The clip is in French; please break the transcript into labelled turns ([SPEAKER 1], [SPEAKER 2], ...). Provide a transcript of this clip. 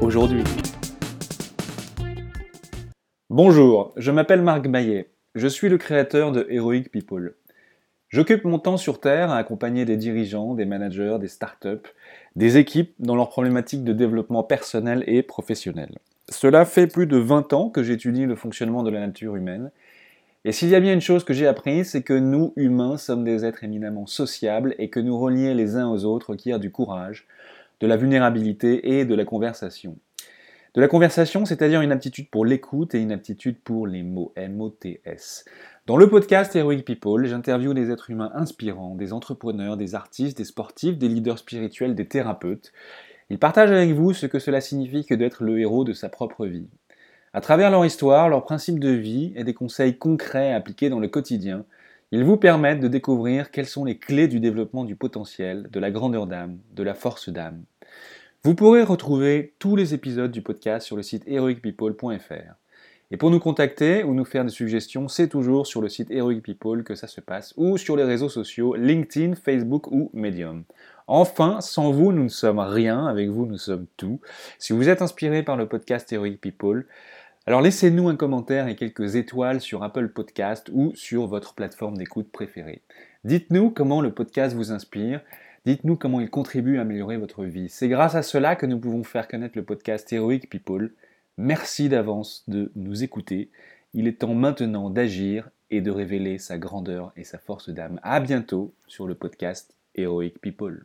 [SPEAKER 1] aujourd'hui. Bonjour, je m'appelle Marc Maillet. Je suis le créateur de Heroic People. J'occupe mon temps sur Terre à accompagner des dirigeants, des managers, des startups, des équipes dans leurs problématiques de développement personnel et professionnel. Cela fait plus de 20 ans que j'étudie le fonctionnement de la nature humaine. Et s'il y a bien une chose que j'ai apprise, c'est que nous, humains, sommes des êtres éminemment sociables et que nous relier les uns aux autres requiert du courage, de la vulnérabilité et de la conversation. De la conversation, c'est-à-dire une aptitude pour l'écoute et une aptitude pour les mots, M-O-T-S. Dans le podcast Heroic People, j'interviewe des êtres humains inspirants, des entrepreneurs, des artistes, des sportifs, des leaders spirituels, des thérapeutes. Ils partagent avec vous ce que cela signifie que d'être le héros de sa propre vie. À travers leur histoire, leurs principes de vie et des conseils concrets appliqués dans le quotidien, ils vous permettent de découvrir quelles sont les clés du développement du potentiel, de la grandeur d'âme, de la force d'âme. Vous pourrez retrouver tous les épisodes du podcast sur le site heroicpeople.fr. Et pour nous contacter ou nous faire des suggestions, c'est toujours sur le site Heroic People que ça se passe, ou sur les réseaux sociaux LinkedIn, Facebook ou Medium. Enfin, sans vous, nous ne sommes rien, avec vous, nous sommes tout. Si vous êtes inspiré par le podcast Heroic People, alors laissez-nous un commentaire et quelques étoiles sur Apple Podcast ou sur votre plateforme d'écoute préférée. Dites-nous comment le podcast vous inspire. Dites-nous comment il contribue à améliorer votre vie. C'est grâce à cela que nous pouvons faire connaître le podcast Heroic People. Merci d'avance de nous écouter. Il est temps maintenant d'agir et de révéler sa grandeur et sa force d'âme. À bientôt sur le podcast Heroic People.